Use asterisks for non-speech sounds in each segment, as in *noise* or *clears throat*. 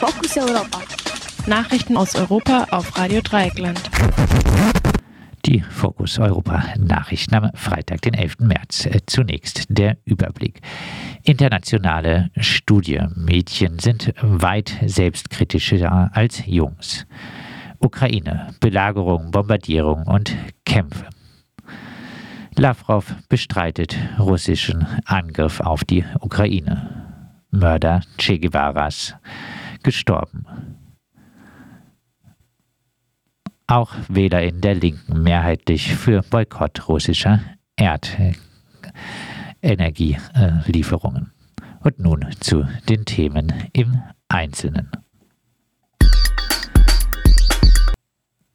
Fokus Europa. Nachrichten aus Europa auf Radio Dreieckland. Die Fokus Europa Nachrichten am Freitag, den 11. März. Äh, zunächst der Überblick. Internationale Studie. Mädchen sind weit selbstkritischer als Jungs. Ukraine. Belagerung, Bombardierung und Kämpfe. Lavrov bestreitet russischen Angriff auf die Ukraine. Mörder Che Guevaras gestorben. Auch Wähler in der Linken mehrheitlich für Boykott russischer Erdenergielieferungen. Und nun zu den Themen im Einzelnen.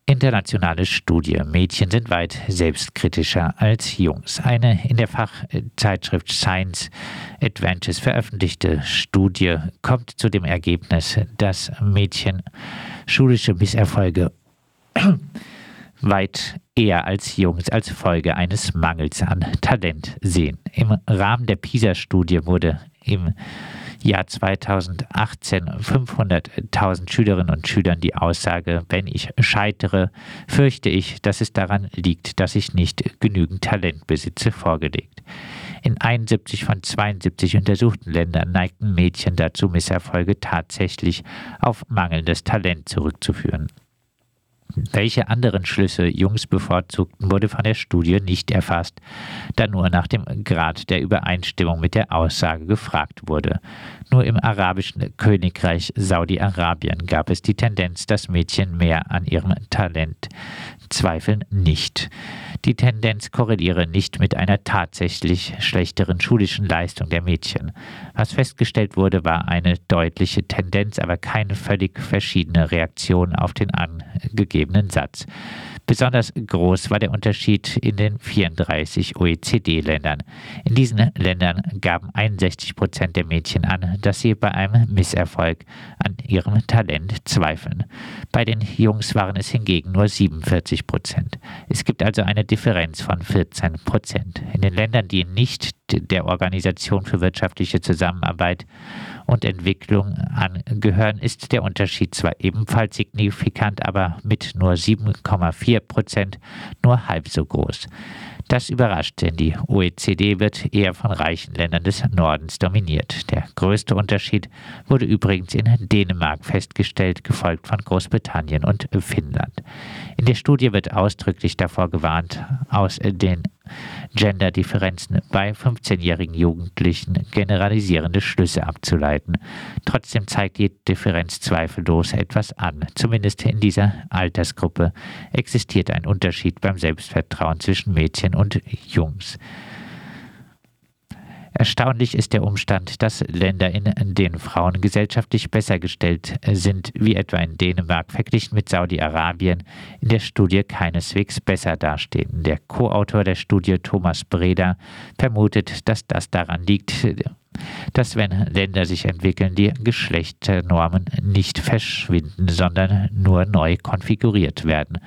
Internationale Studie. Mädchen sind weit selbstkritischer als Jungs. Eine in der Fachzeitschrift Science Advances veröffentlichte Studie kommt zu dem Ergebnis, dass Mädchen schulische Misserfolge *clears throat* weit eher als Jungs als Folge eines Mangels an Talent sehen. Im Rahmen der PISA-Studie wurde im Jahr 2018 500.000 Schülerinnen und Schülern die Aussage, wenn ich scheitere, fürchte ich, dass es daran liegt, dass ich nicht genügend Talent besitze, vorgelegt. In 71 von 72 untersuchten Ländern neigten Mädchen dazu, Misserfolge tatsächlich auf mangelndes Talent zurückzuführen. Welche anderen Schlüsse Jungs bevorzugten, wurde von der Studie nicht erfasst, da nur nach dem Grad der Übereinstimmung mit der Aussage gefragt wurde. Nur im arabischen Königreich Saudi-Arabien gab es die Tendenz, dass Mädchen mehr an ihrem Talent zweifeln nicht. Die Tendenz korreliere nicht mit einer tatsächlich schlechteren schulischen Leistung der Mädchen. Was festgestellt wurde, war eine deutliche Tendenz, aber keine völlig verschiedene Reaktion auf den angegebenen Satz. Besonders groß war der Unterschied in den 34 OECD-Ländern. In diesen Ländern gaben 61 Prozent der Mädchen an, dass sie bei einem Misserfolg an ihrem Talent zweifeln. Bei den Jungs waren es hingegen nur 47 Prozent. Es gibt also eine Differenz von 14 Prozent. In den Ländern, die nicht der Organisation für wirtschaftliche Zusammenarbeit und Entwicklung angehören, ist der Unterschied zwar ebenfalls signifikant, aber mit nur 7,4 Prozent nur halb so groß. Das überrascht, denn die OECD wird eher von reichen Ländern des Nordens dominiert. Der größte Unterschied wurde übrigens in Dänemark festgestellt, gefolgt von Großbritannien und Finnland. In der Studie wird ausdrücklich davor gewarnt, aus den Genderdifferenzen bei 15-jährigen Jugendlichen generalisierende Schlüsse abzuleiten. Trotzdem zeigt die Differenz zweifellos etwas an. Zumindest in dieser Altersgruppe existiert ein Unterschied beim Selbstvertrauen zwischen Mädchen und Jungs. Erstaunlich ist der Umstand, dass Länder, in denen Frauen gesellschaftlich besser gestellt sind, wie etwa in Dänemark, verglichen mit Saudi-Arabien, in der Studie keineswegs besser dastehen. Der Co-Autor der Studie, Thomas Breda, vermutet, dass das daran liegt, dass wenn Länder sich entwickeln, die Geschlechternormen nicht verschwinden, sondern nur neu konfiguriert werden.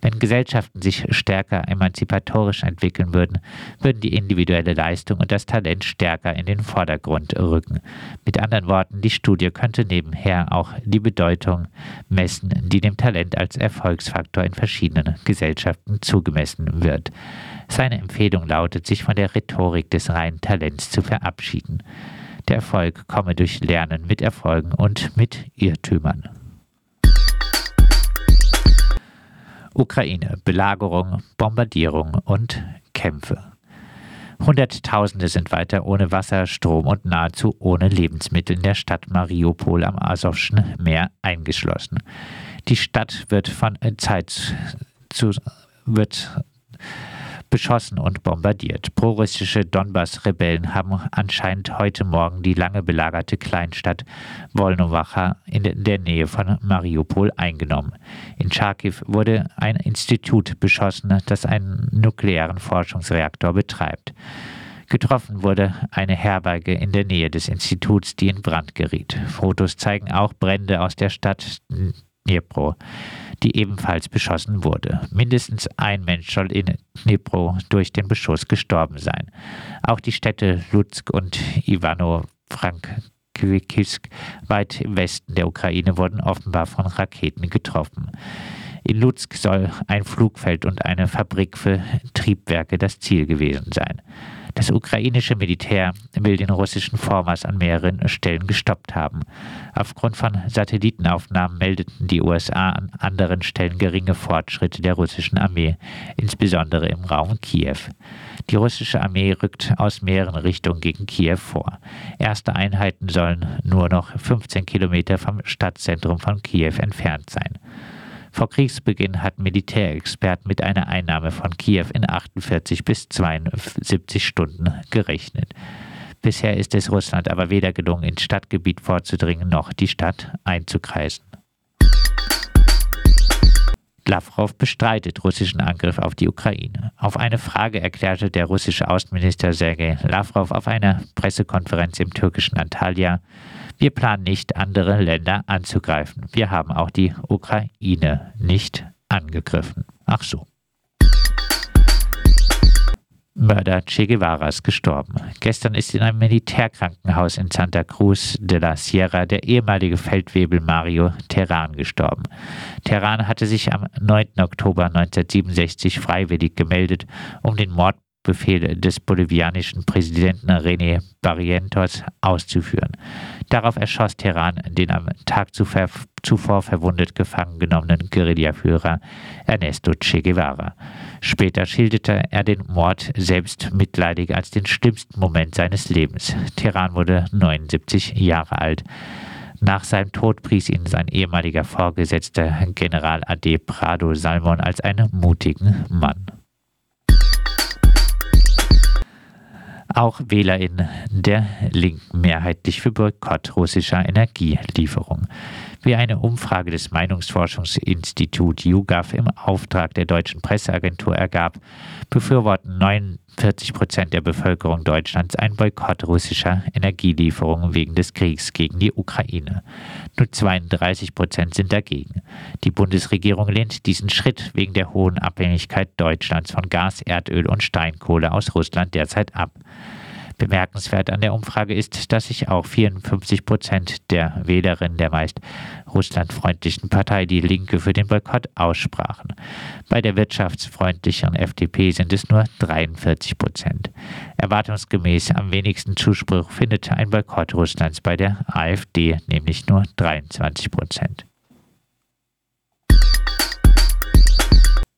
Wenn Gesellschaften sich stärker emanzipatorisch entwickeln würden, würden die individuelle Leistung und das Talent stärker in den Vordergrund rücken. Mit anderen Worten, die Studie könnte nebenher auch die Bedeutung messen, die dem Talent als Erfolgsfaktor in verschiedenen Gesellschaften zugemessen wird. Seine Empfehlung lautet, sich von der Rhetorik des reinen Talents zu verabschieden. Der Erfolg komme durch Lernen mit Erfolgen und mit Irrtümern. Ukraine, Belagerung, Bombardierung und Kämpfe. Hunderttausende sind weiter ohne Wasser, Strom und nahezu ohne Lebensmittel in der Stadt Mariupol am Asowschen Meer eingeschlossen. Die Stadt wird von Zeit zu wird beschossen und bombardiert. Prorussische Donbass-Rebellen haben anscheinend heute Morgen die lange belagerte Kleinstadt Wolnowacha in der Nähe von Mariupol eingenommen. In Charkiw wurde ein Institut beschossen, das einen nuklearen Forschungsreaktor betreibt. Getroffen wurde eine Herberge in der Nähe des Instituts, die in Brand geriet. Fotos zeigen auch Brände aus der Stadt Dnipro die ebenfalls beschossen wurde. Mindestens ein Mensch soll in Dnipro durch den Beschuss gestorben sein. Auch die Städte Lutsk und Ivano-Frankivsk weit im Westen der Ukraine, wurden offenbar von Raketen getroffen. In Lutsk soll ein Flugfeld und eine Fabrik für Triebwerke das Ziel gewesen sein. Das ukrainische Militär will den russischen Vormarsch an mehreren Stellen gestoppt haben. Aufgrund von Satellitenaufnahmen meldeten die USA an anderen Stellen geringe Fortschritte der russischen Armee, insbesondere im Raum Kiew. Die russische Armee rückt aus mehreren Richtungen gegen Kiew vor. Erste Einheiten sollen nur noch 15 Kilometer vom Stadtzentrum von Kiew entfernt sein. Vor Kriegsbeginn hatten Militärexperten mit einer Einnahme von Kiew in 48 bis 72 Stunden gerechnet. Bisher ist es Russland aber weder gelungen, ins Stadtgebiet vorzudringen, noch die Stadt einzukreisen. Lavrov bestreitet russischen Angriff auf die Ukraine. Auf eine Frage erklärte der russische Außenminister Sergei Lavrov auf einer Pressekonferenz im türkischen Antalya, wir planen nicht, andere Länder anzugreifen. Wir haben auch die Ukraine nicht angegriffen. Ach so. Mörder Che Guevaras gestorben. Gestern ist in einem Militärkrankenhaus in Santa Cruz de la Sierra der ehemalige Feldwebel Mario Terran gestorben. Terran hatte sich am 9. Oktober 1967 freiwillig gemeldet, um den Mord Befehl des bolivianischen Präsidenten René Barrientos auszuführen. Darauf erschoss Teheran den am Tag zuvor verwundet gefangen genommenen Guerillaführer Ernesto Che Guevara. Später schilderte er den Mord selbst mitleidig als den schlimmsten Moment seines Lebens. Teheran wurde 79 Jahre alt. Nach seinem Tod pries ihn sein ehemaliger Vorgesetzter General Ade Prado Salmon als einen mutigen Mann. Auch WählerInnen der Linken mehrheitlich für Boykott russischer Energielieferung. Wie eine Umfrage des Meinungsforschungsinstituts YouGov im Auftrag der deutschen Presseagentur ergab, befürworten 49 Prozent der Bevölkerung Deutschlands einen Boykott russischer Energielieferungen wegen des Kriegs gegen die Ukraine. Nur 32 Prozent sind dagegen. Die Bundesregierung lehnt diesen Schritt wegen der hohen Abhängigkeit Deutschlands von Gas, Erdöl und Steinkohle aus Russland derzeit ab. Bemerkenswert an der Umfrage ist, dass sich auch 54 Prozent der Wählerinnen der meist russlandfreundlichen Partei Die Linke für den Boykott aussprachen. Bei der wirtschaftsfreundlichen FDP sind es nur 43 Prozent. Erwartungsgemäß am wenigsten Zuspruch findet ein Boykott Russlands bei der AfD, nämlich nur 23 Prozent.